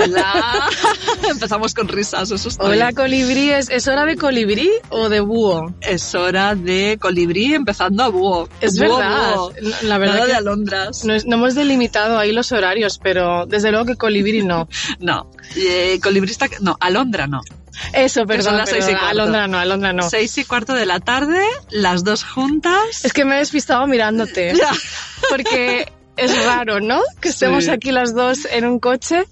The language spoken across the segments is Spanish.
Hola. Empezamos con risas, eso está Hola, bien. colibríes. ¿Es hora de colibrí o de búho? Es hora de colibrí empezando a búho. Es Búho, verdad. búho. La verdad Nada que de alondras. no, es- no hemos delimitado ahí los horarios, pero desde luego que colibrí no. No. Eh, colibrista, no, alondra no. Eso, perdón. son las seis y cuarto. Alondra no, alondra no. Seis y cuarto de la tarde, las dos juntas. Es que me he despistado mirándote. Porque es raro, ¿no? Que estemos Sí. aquí las dos en un coche.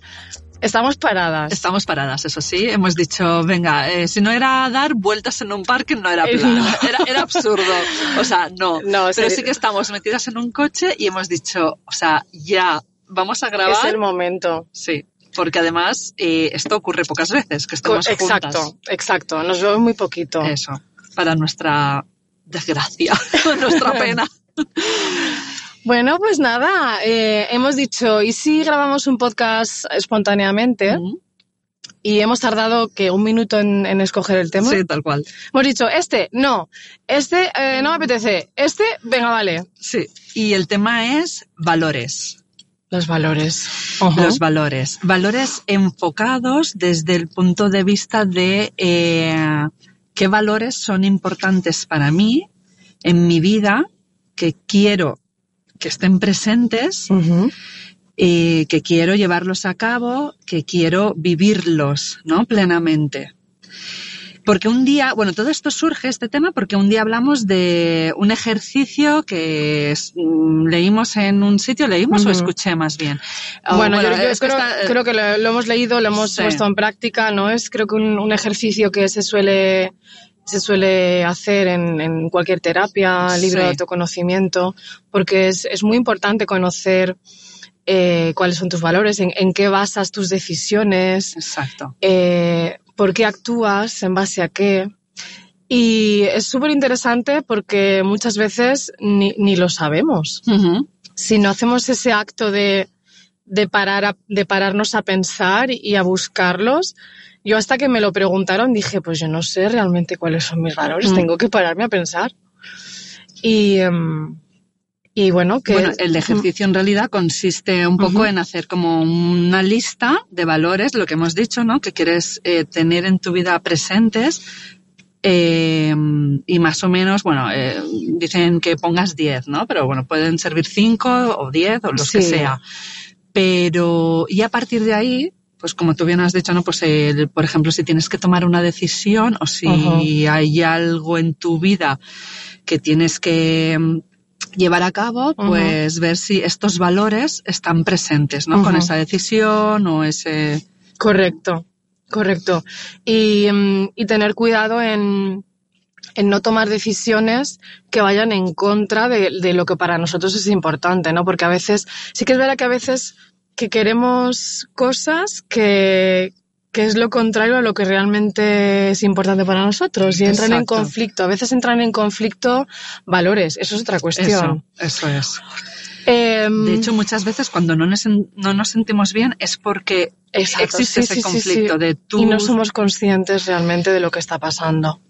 Estamos paradas. Estamos paradas, eso sí. Hemos dicho, venga, eh, si no era dar vueltas en un parque, no era plan. no. Era, era absurdo. O sea, no. No, Pero sí. sí que estamos metidas en un coche y hemos dicho, o sea, ya, vamos a grabar. Es el momento. Sí, porque además eh, esto ocurre pocas veces, que estamos exacto, juntas. exacto. Nos vemos muy poquito. Eso, para nuestra desgracia, nuestra pena. Bueno, pues nada, eh, hemos dicho, ¿y si grabamos un podcast espontáneamente? Y hemos tardado que un minuto en, en escoger el tema. Sí, tal cual. Hemos dicho, este, no, este eh, no me apetece, este, venga, vale. Sí, y el tema es valores. Los valores. Los valores. Valores enfocados desde el punto de vista de eh, qué valores son importantes para mí en mi vida, que quiero que estén presentes Ujú. eh, que quiero llevarlos a cabo, que quiero vivirlos, ¿no? Plenamente. Porque un día, bueno, todo esto surge, este tema, porque un día hablamos de un ejercicio que es- mm, leímos en un sitio, leímos o escuché más bien. Bueno, yo, yo es que creo, está, eh, creo que lo, lo hemos leído, lo hemos Sí. puesto en práctica, ¿no? Es creo que un, un ejercicio que se suele, se suele hacer en, en cualquier terapia, libro Sí. de autoconocimiento, porque es, es muy importante conocer eh, cuáles son tus valores, en, en qué basas tus decisiones, Exacto. eh, por qué actúas, en base a qué. Y es súper interesante porque muchas veces ni, ni lo sabemos si no hacemos ese acto de, de, parar a- de pararnos a pensar y a buscarlos, yo hasta que me lo preguntaron dije, pues yo no sé realmente cuáles son mis valores, Mm. tengo que pararme a pensar. Y, em, y bueno, que... Bueno, el ejercicio en realidad consiste un poco en hacer como una lista de valores, lo que hemos dicho, ¿no? Que quieres eh, tener en tu vida presentes. eh, y más o menos, bueno, eh, dicen que pongas 10, ¿no? Pero bueno, pueden servir 5 o 10 o los que sea. Pero, y a partir de ahí, pues como tú bien has dicho, ¿no? Pues el- por ejemplo, si tienes que tomar una decisión o si hay algo en tu vida que tienes que mm, llevar a cabo, pues ver si estos valores están presentes, ¿no? Con esa decisión o ese... Correcto, correcto. Y, em, y tener cuidado en, en no tomar decisiones que vayan en contra de, de lo que para nosotros es importante, ¿no? Porque a veces, sí que es verdad que a veces que queremos cosas que, que es lo contrario a lo que realmente es importante para nosotros y entran en conflicto. A veces entran en conflicto valores, eso es otra cuestión. Eso, eso es. Em, De hecho, muchas veces cuando no nos, no nos sentimos bien es porque exacto, existe sí, ese sí, conflicto sí. de tú... Y no somos conscientes realmente de lo que está pasando.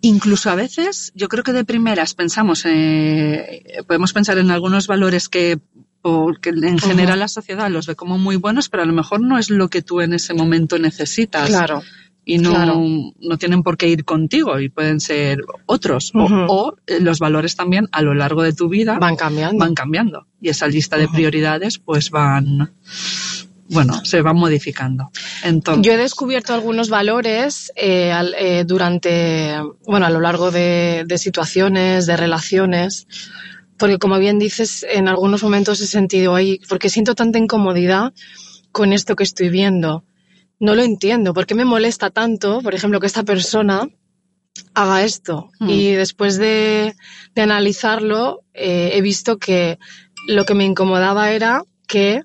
Incluso a veces, yo creo que de primeras pensamos, eh, podemos pensar en algunos valores que, porque en general la sociedad los ve como muy buenos, pero a lo mejor no es lo que tú en ese momento necesitas. Claro. Y no, claro. no tienen por qué ir contigo y pueden ser otros. O- eh, los valores también a lo largo de tu vida Van cambiando. van cambiando. Y esa lista de prioridades pues van, bueno, se van modificando. Entonces, Yo he descubierto algunos valores eh, al- eh, durante, bueno, a lo largo de, de situaciones, de relaciones, porque como bien dices, en algunos momentos he sentido ahí, porque siento tanta incomodidad con esto que estoy viendo. No lo entiendo. ¿Por qué me molesta tanto, por ejemplo, que esta persona haga esto? Mm. Y después de, de analizarlo, eh, he visto que lo que me incomodaba era que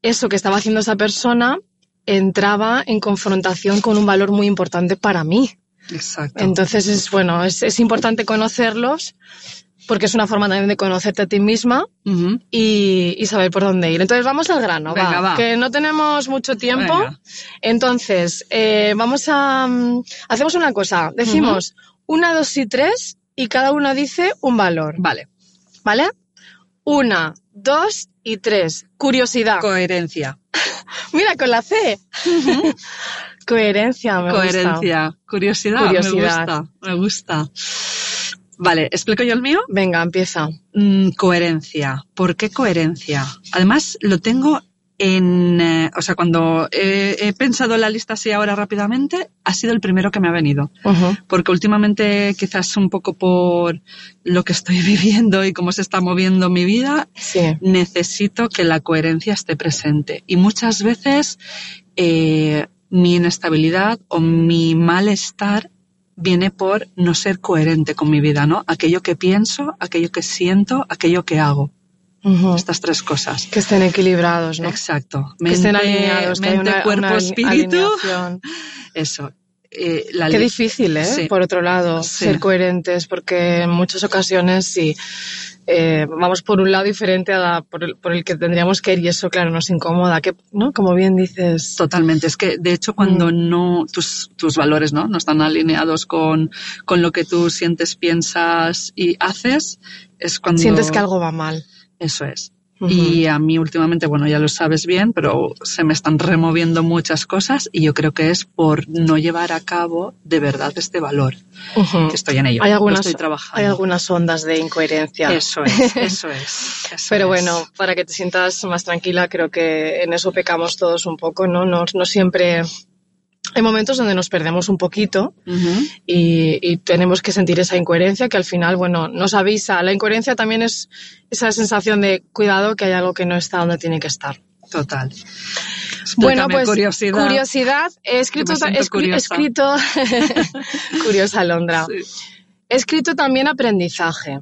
eso que estaba haciendo esa persona entraba en confrontación con un valor muy importante para mí. Exacto. Entonces es bueno, es, es importante conocerlos porque es una forma también de conocerte a ti misma y, y saber por dónde ir. Entonces vamos al grano, Venga, va. que no tenemos mucho tiempo. Venga. Entonces, eh, vamos a... mm, Hacemos una cosa, decimos una, dos y tres y cada una dice un valor, Vale. ¿vale? Una, dos y tres. Curiosidad. Coherencia. Mira, con la C. Coherencia, me gusta. Coherencia. Curiosidad. Curiosidad. Me gusta. Me gusta. Vale, ¿explico yo el mío? Venga, empieza. Mm, coherencia. ¿Por qué coherencia? Además, lo tengo en... eh, o sea, cuando he, he pensado la lista así ahora rápidamente, ha sido el primero que me ha venido. Porque últimamente, quizás un poco por lo que estoy viviendo y cómo se está moviendo mi vida, Sí. necesito que la coherencia esté presente. Y muchas veces eh, mi inestabilidad o mi malestar viene por no ser coherente con mi vida, ¿no? Aquello que pienso, aquello que siento, aquello que hago. Estas tres cosas. Que estén equilibrados, ¿no? Exacto. Que estén alineados, que mente, una, cuerpo, una espíritu. alineación. Eso. Eh, la Qué difícil, ¿eh? Sí. Por otro lado, Sí. ser coherentes, porque en muchas ocasiones sí eh, vamos por un lado diferente a la- por, el, por el que tendríamos que ir y eso, claro, nos incomoda. Que, ¿no? Como bien dices. Totalmente. Es que, de hecho, cuando Mm. no, tus, tus valores, ¿no? No están alineados con, con lo que tú sientes, piensas y haces, es cuando... Sientes que algo va mal. Eso es. Y a mí últimamente, bueno, ya lo sabes bien, pero se me están removiendo muchas cosas y yo creo que es por no llevar a cabo de verdad este valor. Que estoy en ello. Hay algunas, estoy trabajando. hay algunas ondas de incoherencia. Eso es, eso es. eso Pero es. bueno, para que te sientas más tranquila, creo que en eso pecamos todos un poco, ¿no? No, no siempre. Hay momentos donde nos perdemos un poquito y, y tenemos que sentir esa incoherencia que al final, bueno, nos avisa. La incoherencia también es esa sensación de cuidado que hay algo que no está donde tiene que estar. Total. Bueno, pues curiosidad. curiosidad. He escrito, escri- curiosa. escrito curiosa Londra. Sí. He escrito también aprendizaje.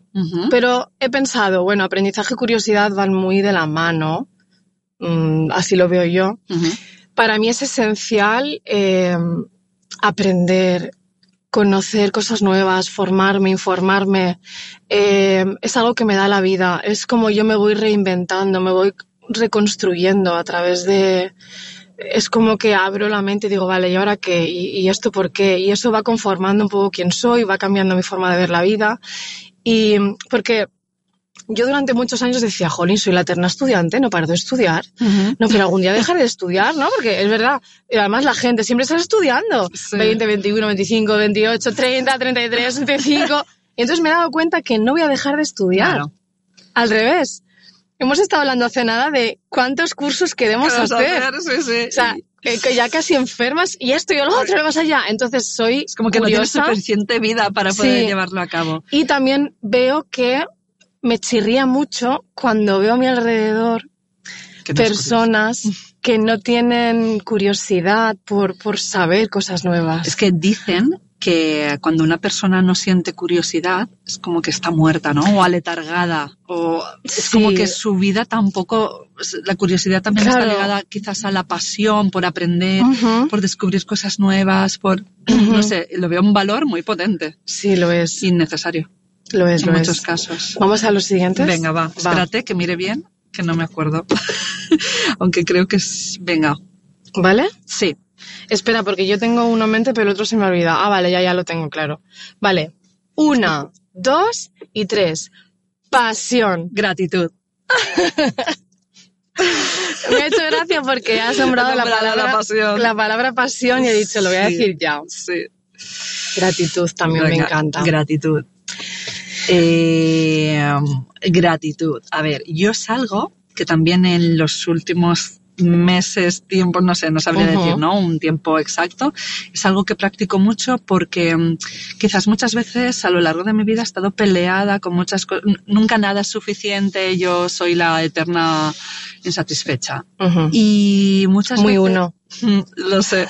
Pero he pensado, bueno, aprendizaje y curiosidad van muy de la mano, mm, así lo veo yo. Ujú. Para mí es esencial eh, aprender, conocer cosas nuevas, formarme, informarme. Eh, es algo que me da la vida. Es como yo me voy reinventando, me voy reconstruyendo a través de... Es como que abro la mente y digo, vale, ¿y ahora qué? ¿Y, y esto por qué? Y eso va conformando un poco quién soy, va cambiando mi forma de ver la vida. Y porque yo durante muchos años decía, jolín, soy la eterna estudiante, no paro de estudiar. Ujú. No, pero algún día dejaré de estudiar, ¿no? Porque es verdad. Y además la gente siempre está estudiando. Sí. 20, 21, 25, 28, 30, 33, 35. Y entonces me he dado cuenta que no voy a dejar de estudiar. Claro. Al revés. Hemos estado hablando hace nada de cuántos cursos queremos ¿Qué vas a hacer. hacer? Sí, sí. O sea, que, ya casi enfermas y esto y lo otro, más allá. Entonces soy es como que no tienes curiosa suficiente vida para poder Sí. llevarlo a cabo. y también veo que me chirría mucho cuando veo a mi alrededor Que no es personas que no tienen curiosidad por, por saber cosas nuevas. Es que dicen que cuando una persona no siente curiosidad es como que está muerta, ¿no? O aletargada. O es Sí. como que su vida tampoco. La curiosidad también Claro. está ligada quizás a la pasión por aprender, por descubrir cosas nuevas, por. No sé, lo veo un valor muy potente. Sí, lo es. Innecesario. Lo es, en lo muchos es. casos. Vamos a los siguientes. Venga, va. Espérate que mire bien, que no me acuerdo. Aunque creo que es. Venga. ¿Vale? Sí. Espera, porque yo tengo uno en mente, pero el otro se me olvida. Ah, vale, ya, ya lo tengo claro. Vale. Una, dos y tres. Pasión. Gratitud. Me ha hecho gracia porque has nombrado He la palabra, pasión. la palabra pasión y he dicho, lo voy a Sí. decir ya. Sí. Gratitud también me encanta. Gratitud. Eh, gratitud. A ver, yo es algo que también en los últimos meses, tiempos, no sé, no sabría decir, ¿no? Un tiempo exacto. Es algo que practico mucho porque mm, quizás muchas veces a lo largo de mi vida he estado peleada con muchas cosas. Nunca nada es suficiente, yo soy la eterna insatisfecha. Y muchas Muy veces... uno. Lo sé.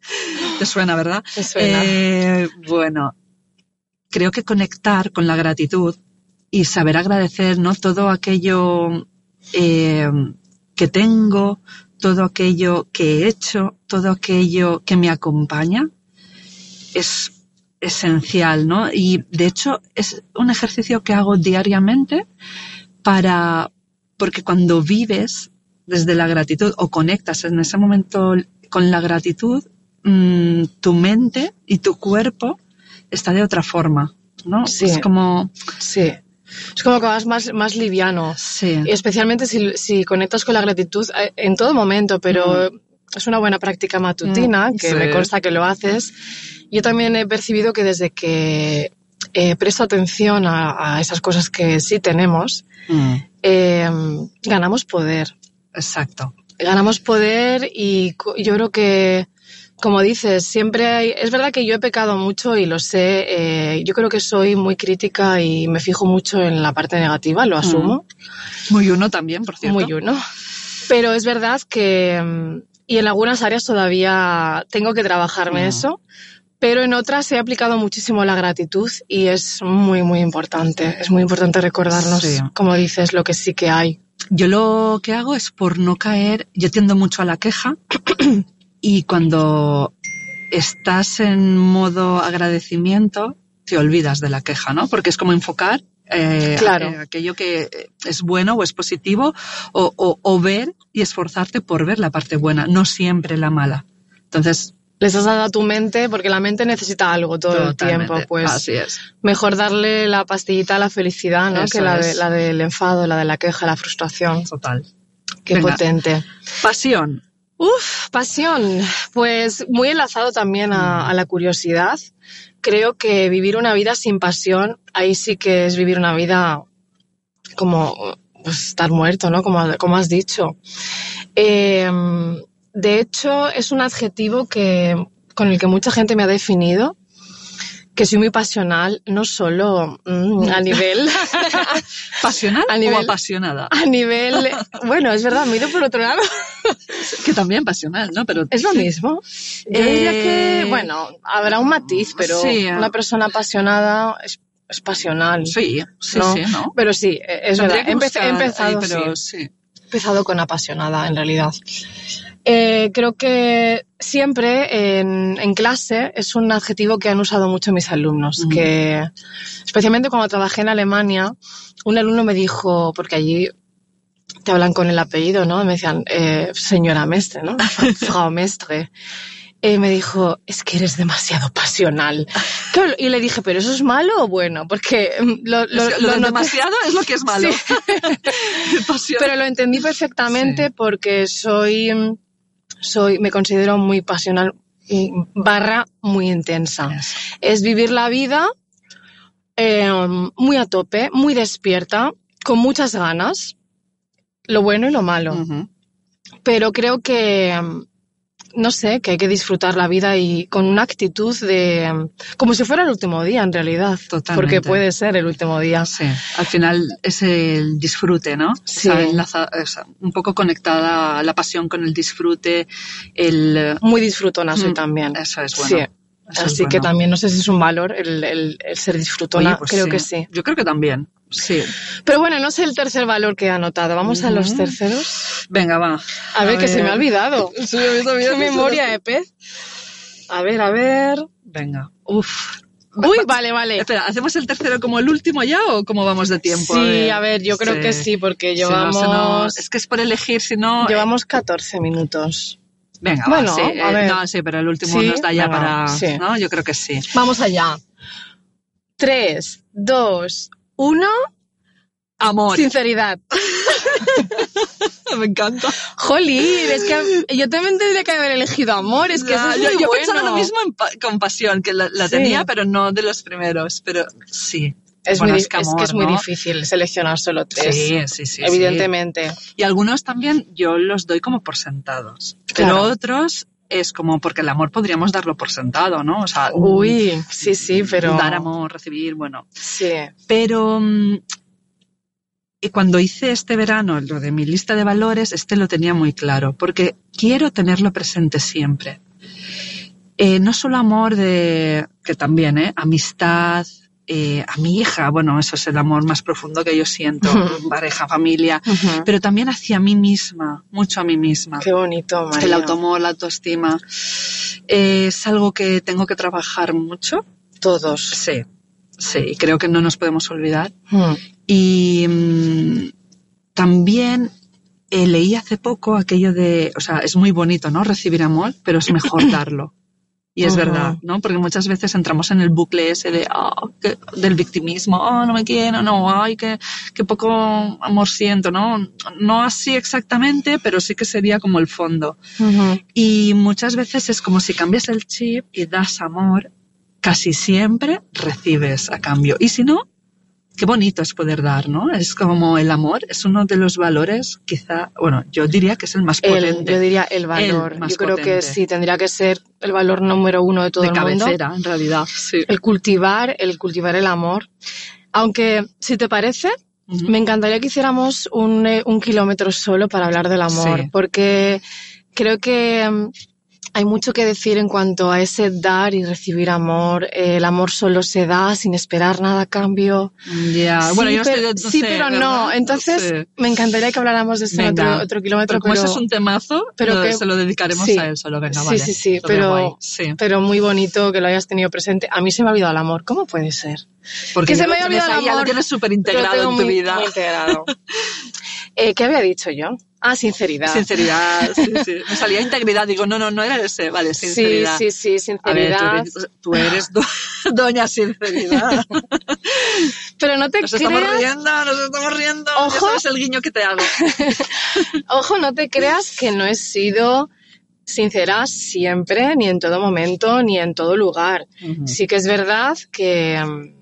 Te suena, ¿verdad? Te suena. Eh, bueno, creo que conectar con la gratitud y saber agradecer, ¿no? Todo aquello eh, que tengo, todo aquello que he hecho, todo aquello que me acompaña, es esencial, ¿no? Y de hecho es un ejercicio que hago diariamente para, porque cuando vives desde la gratitud o conectas en ese momento con la gratitud, mm, tu mente y tu cuerpo está de otra forma, ¿no? Sí. Es como, Sí. Es como que vas más, más liviano. sí, Y especialmente si, si conectas con la gratitud eh, en todo momento, pero es una buena práctica matutina, Mm, que sí. me consta que lo haces. Yo también he percibido que desde que eh, presto atención a, a esas cosas que sí tenemos, Mm, eh, ganamos poder. exacto. Ganamos poder y yo creo que, como dices, siempre hay... Es verdad que yo he pecado mucho y lo sé. eh, yo creo que soy muy crítica y me fijo mucho en la parte negativa, lo asumo. Muy uno también, por cierto. Muy uno. Pero es verdad que, mm, y en algunas áreas todavía tengo que trabajarme Mm. eso, pero en otras he aplicado muchísimo la gratitud y es muy, muy importante. Es muy importante recordarnos, Sí. como dices, lo que sí que hay. Yo lo que hago es por no caer, yo tiendo mucho a la queja y cuando estás en modo agradecimiento te olvidas de la queja, ¿no? Porque es como enfocar eh, Claro. a- aquello que es bueno o es positivo o, o- o ver y esforzarte por ver la parte buena, no siempre la mala. Entonces, Les has dado a tu mente, porque la mente necesita algo todo el tiempo, pues así es. mejor darle la pastillita a la felicidad, ¿no? Eso que la, de- la del enfado, la de la queja, la frustración. Total. Qué Venga. potente. Pasión. Uf, pasión. Pues muy enlazado también a, a la curiosidad. Creo que vivir una vida sin pasión, ahí sí que es vivir una vida como pues, estar muerto, ¿no? Como, como has dicho. Eh, de hecho, es un adjetivo que, con el que mucha gente me ha definido, que soy muy pasional, no solo mm, a nivel ¿Pasional A o apasionada? a nivel, bueno, es verdad, me he ido por otro lado. Que también pasional, ¿no? Pero Es lo mismo. Yo diría que, Eh, bueno, habrá un matiz, pero sí. una persona apasionada es, es pasional. sí, sí, ¿no? sí, ¿no? Pero sí, e- es Tendría verdad. He, empezado, ahí, pero sí. sí. He empezado con apasionada, en realidad. Eh, creo que siempre en, en clase es un adjetivo que han usado mucho mis alumnos, que especialmente cuando trabajé en Alemania, un alumno me dijo, porque allí te hablan con el apellido, ¿no? Me decían, eh, señora Mestre, ¿no? Frau Mestre. Eh, me dijo, es que eres demasiado pasional. Claro, y le dije, ¿pero eso es malo o bueno? Porque mm, lo, lo, lo lo noté- demasiado es lo que es malo. Sí. Pero lo entendí perfectamente Sí. porque soy, mm, soy, me considero muy pasional mm, barra muy intensa. Eso. Es vivir la vida eh, muy a tope, muy despierta, con muchas ganas, lo bueno y lo malo. Pero creo que, mm, no sé, que hay que disfrutar la vida y con una actitud de, mm, como si fuera el último día en realidad. Totalmente. Porque puede ser el último día. Sí, al final es el disfrute, ¿no? Sí. O sea, un poco conectada la pasión con el disfrute, el... Muy disfrutona soy Mm, también. Eso es bueno. Sí. Eso Así que también no sé si es un valor el, el- el ser disfrutona. Oye, pues creo que sí. Yo creo que también, sí. Pero bueno, no sé el tercer valor que he anotado. Vamos a los terceros. Venga, va. A, ver, que se me ha olvidado. Qué memoria de pez. A ver, a ver. Venga. Uf. Uy, vale, vale. Espera, ¿hacemos el tercero como el último ya o cómo vamos de tiempo? Sí, a ver, yo creo que sí, porque Si no, llevamos, si no- es que es por elegir, si no... llevamos 14 minutos. Venga, Bueno, va, sí. a eh, ver. no, sí, pero el último Sí, nos da ya venga, para... sí. ¿no? Yo creo que sí. Vamos allá. 3, 2, 1. Amor. Sinceridad. Me encanta. Jolín, es que yo también tendría que haber elegido amor, es que Ya, eso es yo, muy yo bueno. pensaba lo mismo en pa- con pasión, que la, la Sí. tenía, pero no de los primeros. Pero sí. Es, Bueno, muy, es que es amor, que es muy difícil seleccionar solo tres. Sí, sí, sí. evidentemente. sí. Y algunos también yo los doy como por sentados. Pero otros es como porque el amor podríamos darlo por sentado, ¿no? O sea, Uy, sí, sí, pero... dar amor, recibir, bueno. Sí. Pero mm, y cuando hice este verano lo de mi lista de valores, este lo tenía muy claro, porque quiero tenerlo presente siempre. Eh, no solo amor de, que también, ¿eh? Amistad, eh, a mi hija, bueno, eso es el amor más profundo que yo siento, pareja, familia, pero también hacia mí misma, mucho a mí misma. Qué bonito, María. El automor, la autoestima, eh, es algo que tengo que trabajar mucho. Todos. Sí, sí, y creo que no nos podemos olvidar. Y mm, también eh, leí hace poco aquello de, o sea, es muy bonito, ¿no? Recibir amor, pero es mejor darlo. Y es verdad, ¿no? Porque muchas veces entramos en el bucle ese de, ah, que- del victimismo, oh, no me quiero, no, ay, qué, qué poco amor siento, ¿no? No así exactamente, pero sí que sería como el fondo. Y muchas veces es como si cambias el chip y das amor, casi siempre recibes a cambio. Y si no, qué bonito es poder dar, ¿no? Es como el amor, es uno de los valores, quizá, bueno, yo diría que es el más El- potente. yo diría el valor. más yo creo que sí, tendría que ser el valor número uno de todo de el mundo. cabecera, en realidad. Sí. El cultivar, el cultivar el amor. Aunque, si te parece, me encantaría que hiciéramos un, eh, un kilómetro solo para hablar del amor, Sí. porque creo que hay mucho que decir en cuanto a ese dar y recibir amor. Eh, el amor solo se da sin esperar nada a cambio. Ya, Sí, bueno, yo pero, estoy, no sí, sé, pero ¿verdad? no. Entonces, sé. me encantaría que habláramos de eso en otro, otro kilómetro. Pero como pero- ese es un temazo, pero lo- que- se lo dedicaremos sí. a él solo. Venga, Sí, vale. sí, sí, pero- Sí. pero muy bonito que lo hayas tenido presente. A mí se me ha olvidado el amor. ¿Cómo puede ser? Porque que se me tienes olvidado el ya lo amor. tienes súper integrado en tu muy- vida. muy integrado. Eh, ¿Qué había dicho yo? Ah, sinceridad. Sinceridad, sí, sí. Me salía integridad, digo, no, no, no era ese, vale, Sí, sinceridad. sí, sí, A ver, tú sinceridad. eres, tú eres do- doña sinceridad. Pero no te Nos estamos creas, riendo, nos estamos riendo. Ojo. Sabes el guiño que te hago. ojo, no te creas que no he sido sincera siempre, ni en todo momento, ni en todo lugar. Sí que es verdad que, mm,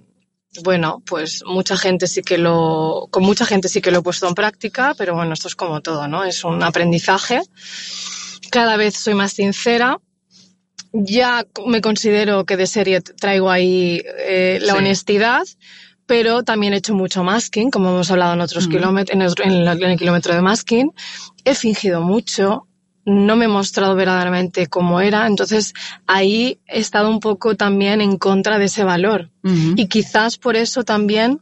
bueno, pues mucha gente sí que lo, con mucha gente sí que lo he puesto en práctica, pero bueno, esto es como todo, ¿no? Es un aprendizaje. Cada vez soy más sincera. Ya me considero que de serie traigo ahí eh, la Sí. honestidad, pero también he hecho mucho masking, como hemos hablado en otros Ujú. kilómetros, en el kilómetro de masking. He fingido mucho, no me he mostrado verdaderamente cómo era, entonces ahí he estado un poco también en contra de ese valor. Y quizás por eso también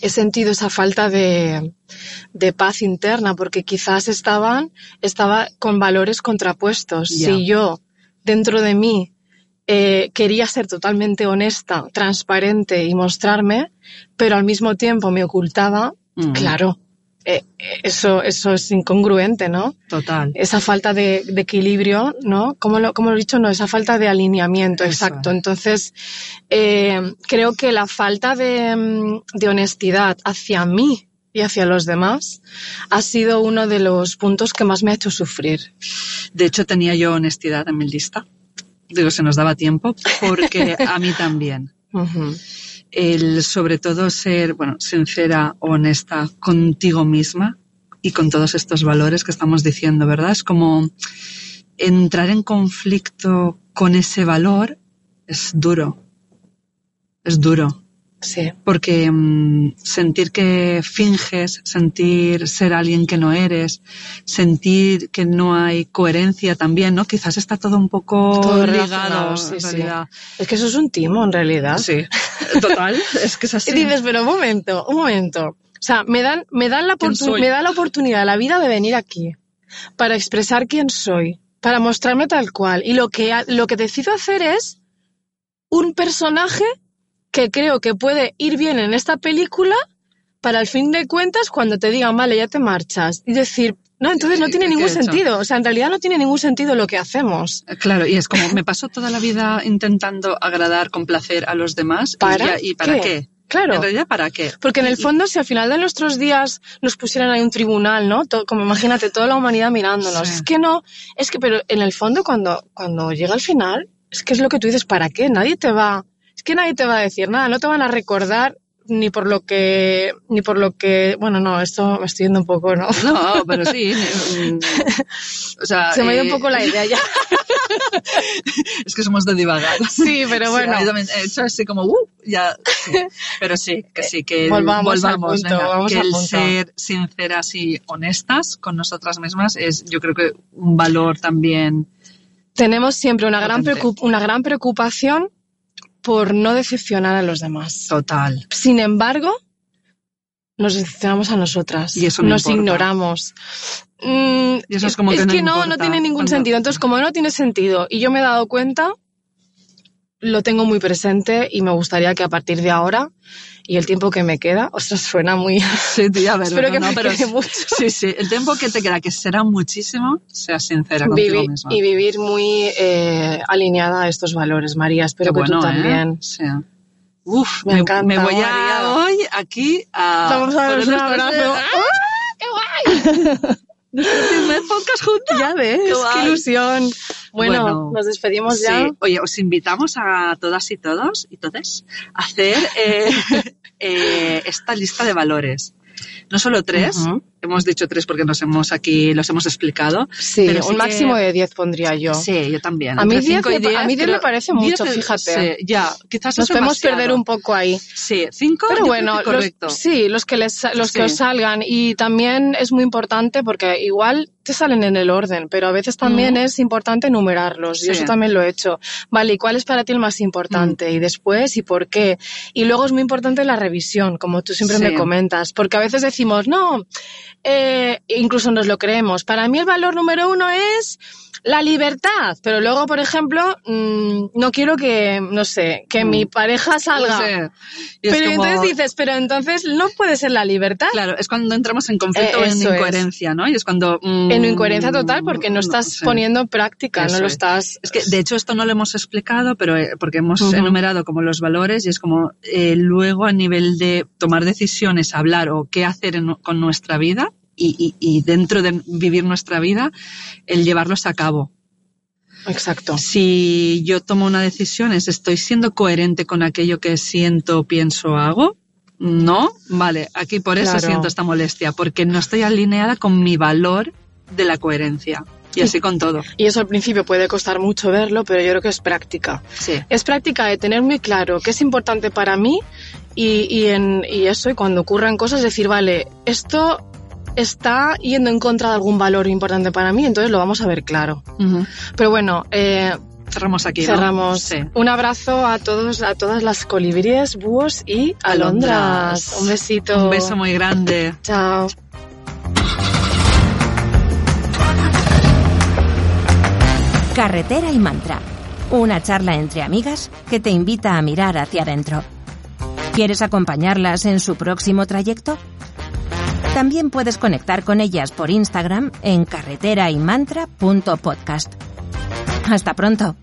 he sentido esa falta de, de paz interna, porque quizás estaban, estaba con valores contrapuestos. Si yo, dentro de mí, eh, quería ser totalmente honesta, transparente y mostrarme, pero al mismo tiempo me ocultaba, claro, eh, eso, eso es incongruente, ¿no? Total. esa falta de, de equilibrio, ¿no? Como lo, como lo he dicho, no, esa falta de alineamiento, Eso exacto. es. Entonces, eh, creo que la falta de, mm, de honestidad hacia mí y hacia los demás ha sido uno de los puntos que más me ha hecho sufrir. De hecho, tenía yo honestidad en mi lista. Digo, se nos daba tiempo, porque a mí también. El, sobre todo, ser, bueno, sincera, honesta contigo misma y con todos estos valores que estamos diciendo, ¿verdad? Es como entrar en conflicto con ese valor es duro. Es duro. Sí, Porque mm, sentir que finges, sentir ser alguien que no eres, sentir que no hay coherencia también, ¿no? Quizás está todo un poco Todo ligado, relacionado, sí, en sí. realidad. es que eso es un timo en realidad. Sí, total, es que es así. Y dices, pero un momento, un momento. O sea, me dan, me dan la me da la oportunidad la vida de venir aquí para expresar quién soy, para mostrarme tal cual. Y lo que, lo que decido hacer es un personaje que creo que puede ir bien en esta película para al fin de cuentas cuando te digan, vale, ya te marchas. Y decir, no, entonces no ¿Qué- tiene ningún sentido. O sea, en realidad no tiene ningún sentido lo que hacemos. Claro, y es como me paso toda la vida intentando agradar, complacer a los demás. y ¿Para ya- ¿Y, para qué? qué? Claro. En realidad, ¿para qué? Porque en el Y- fondo, si al final de nuestros días nos pusieran ahí un tribunal, ¿no? To- como imagínate, toda la humanidad mirándonos. Sí. Es que no, es que, pero en el fondo, cuando, cuando llega el final, es que es lo que tú dices, ¿para qué? Nadie te va, que nadie te va a decir nada, no te van a recordar ni por lo que, ni por lo que, bueno, no, esto me estoy yendo un poco, ¿no? No, pero sí. mm, o sea, Se me ha ido un eh, poco la idea ya. Es que somos de divagar. Sí, pero Sí, bueno. a mí también he hecho así como, uh, ya. sí. Pero sí, que sí, que Volvamos al volvamos, punto, venga, vamos que al el ser sinceras y honestas con nosotras mismas es, yo creo que un valor también. tenemos siempre una gran, Potente. preocup- una gran preocupación por no decepcionar a los demás. Total. Sin embargo, nos decepcionamos a nosotras. Y eso no nos importa. ignoramos. Mm, Y eso es como que no no, no tiene ningún sentido. Entonces, como no tiene sentido y yo me he dado cuenta, lo tengo muy presente y me gustaría que a partir de ahora y el tiempo que me queda, ostras, suena muy... Sí, tía, ver, Espero no, que no, me pero quede mucho. Sí, sí, el tiempo que te queda, que será muchísimo, sea sincera contigo Vivi- misma. y vivir muy eh, alineada a estos valores, María. Espero Qué que tú bueno, ¿eh? también. Sí. Uf, Me me, encanta, me voy María. a hoy aquí a... Vamos a darnos un abrazo. este- primer podcast juntas. Ya ves, Qué qué, guay. ilusión. Bueno, Bueno, nos despedimos ya. Sí, oye, os invitamos a todas y todos y todes a hacer eh, eh, esta lista de valores. No solo tres. Hemos dicho tres porque nos hemos aquí, los hemos explicado. Sí, pero sí un que- máximo de 10 pondría yo. Sí, yo también. A mí Entre 10 cinco y me pa- a mí 10 me parece 10 mucho, es- fíjate. sí, ya, quizás Nos podemos demasiado. perder un poco ahí. Sí, cinco Pero yo bueno, que los- correcto. sí, los que les, los Sí. que os salgan y también es muy importante porque igual te salen en el orden, pero a veces también Mm. es importante enumerarlos. Sí. Yo eso también lo he hecho. Vale, ¿y cuál es para ti el más importante? Y después, ¿y por qué? Y luego es muy importante la revisión, como tú siempre me comentas, porque a veces decimos, no, eh, incluso nos lo creemos. Para mí el valor número uno es la libertad, pero luego, por ejemplo, mm, no quiero que, no sé, que Mm. mi pareja salga. Y es Pero como- entonces dices, pero entonces no puede ser la libertad. Claro, es cuando entramos en conflicto Eh, o en eso es. incoherencia, ¿no? Y es cuando... mm, En incoherencia total porque no estás poniendo en práctica, Eso no lo es. estás... Es que, de hecho, esto no lo hemos explicado, pero eh, porque hemos enumerado como los valores y es como eh, luego a nivel de tomar decisiones, hablar o qué hacer en- con nuestra vida y, y- y dentro de vivir nuestra vida, el llevarlos a cabo. Exacto. Si yo tomo una decisión, es estoy siendo coherente con aquello que siento, pienso, hago. No, vale, aquí por eso Claro. siento esta molestia, porque no estoy alineada con mi valor de la coherencia. Y así con todo. Y eso al principio puede costar mucho verlo, pero yo creo que es práctica. Sí. Es práctica de tener muy claro qué es importante para mí y, y, en, y eso, y cuando ocurran cosas, decir, vale, esto está yendo en contra de algún valor importante para mí, entonces lo vamos a ver claro. Pero bueno, eh, Cerramos aquí. ¿no? cerramos. Sí. Un abrazo a todos, a todas las colibríes, búhos y alondras. Alondras. Un besito. Un beso muy grande. Chao. Carretera y Mantra. Una charla entre amigas que te invita a mirar hacia adentro. ¿Quieres acompañarlas en su próximo trayecto? También puedes conectar con ellas por Instagram en carreteraymantra.podcast. Hasta pronto.